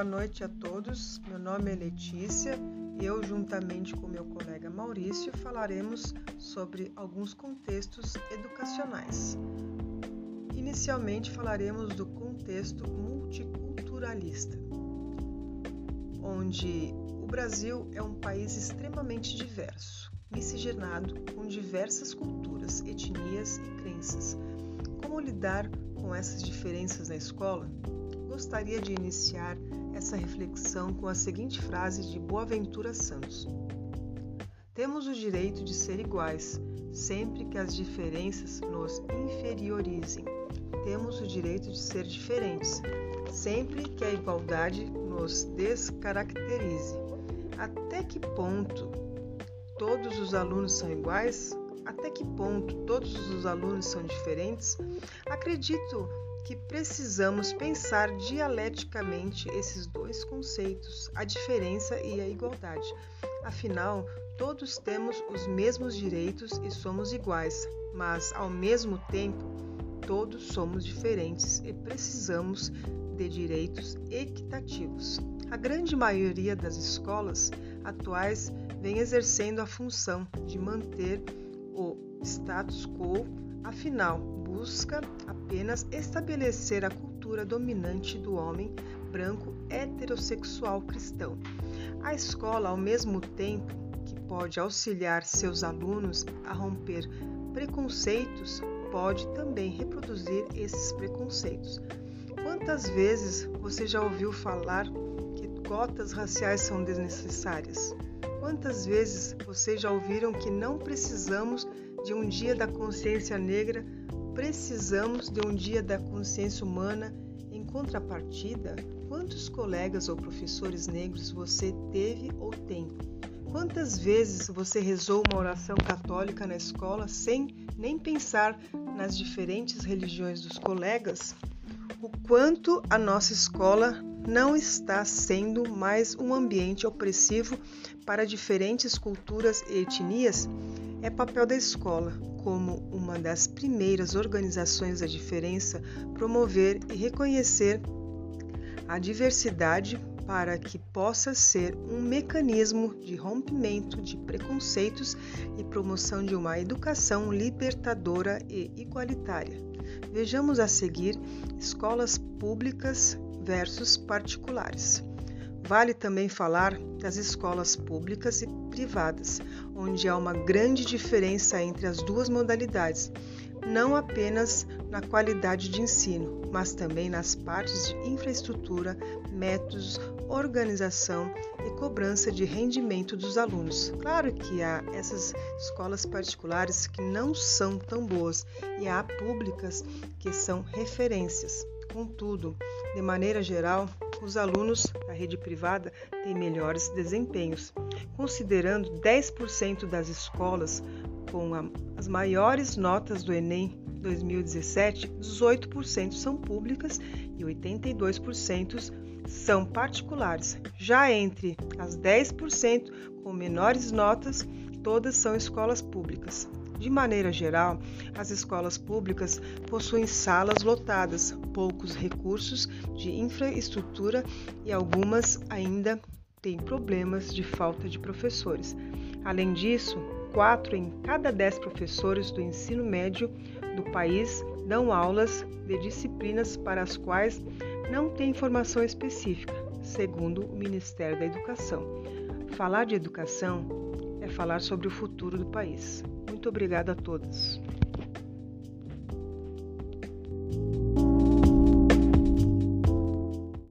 boa noite a todos. Meu nome é Letícia e eu, juntamente com meu colega Maurício, falaremos sobre alguns contextos educacionais. Inicialmente falaremos do contexto multiculturalista, onde o Brasil é um país extremamente diverso, miscigenado com diversas culturas, etnias e crenças. Como lidar com essas diferenças na escola? gostaria de iniciar essa reflexão com a seguinte frase de Boaventura Santos: Temos o direito de ser iguais, sempre que as diferenças nos inferiorizem. Temos o direito de ser diferentes, sempre que a igualdade nos descaracterize. Até que ponto todos os alunos são iguais? Até que ponto todos os alunos são diferentes? Acredito que precisamos pensar dialeticamente esses dois conceitos, a diferença e a igualdade. Afinal, todos temos os mesmos direitos e somos iguais, mas ao mesmo tempo, todos somos diferentes e precisamos de direitos equitativos. A grande maioria das escolas atuais vem exercendo a função de manter o status quo, afinal, busca apenas estabelecer a cultura dominante do homem branco heterossexual cristão. A escola, ao mesmo tempo que pode auxiliar seus alunos a romper preconceitos, pode também reproduzir esses preconceitos. Quantas vezes você já ouviu falar que cotas raciais são desnecessárias? Quantas vezes vocês já ouviram que não precisamos de um dia da consciência negra Precisamos de um dia da consciência humana. Em contrapartida, quantos colegas ou professores negros você teve ou tem? Quantas vezes você rezou uma oração católica na escola sem nem pensar nas diferentes religiões dos colegas? O quanto a nossa escola não está sendo mais um ambiente opressivo para diferentes culturas e etnias? É papel da escola, como uma das primeiras organizações da diferença, promover e reconhecer a diversidade para que possa ser um mecanismo de rompimento de preconceitos e promoção de uma educação libertadora e igualitária. Vejamos a seguir escolas públicas versus particulares. Vale também falar das escolas públicas e privadas, onde há uma grande diferença entre as duas modalidades, não apenas na qualidade de ensino, mas também nas partes de infraestrutura, métodos, organização e cobrança de rendimento dos alunos. Claro que há essas escolas particulares que não são tão boas e há públicas que são referências. Contudo, de maneira geral, os alunos da rede privada têm melhores desempenhos, considerando 10% das escolas com a, as maiores notas do Enem 2017, 18% são públicas e 82% são particulares. Já entre as 10% com menores notas, todas são escolas públicas. De maneira geral, as escolas públicas possuem salas lotadas, poucos recursos de infraestrutura e algumas ainda têm problemas de falta de professores. Além disso, quatro em cada dez professores do ensino médio do país dão aulas de disciplinas para as quais não têm formação específica, segundo o Ministério da Educação. Falar de educação falar sobre o futuro do país. Muito obrigada a todos.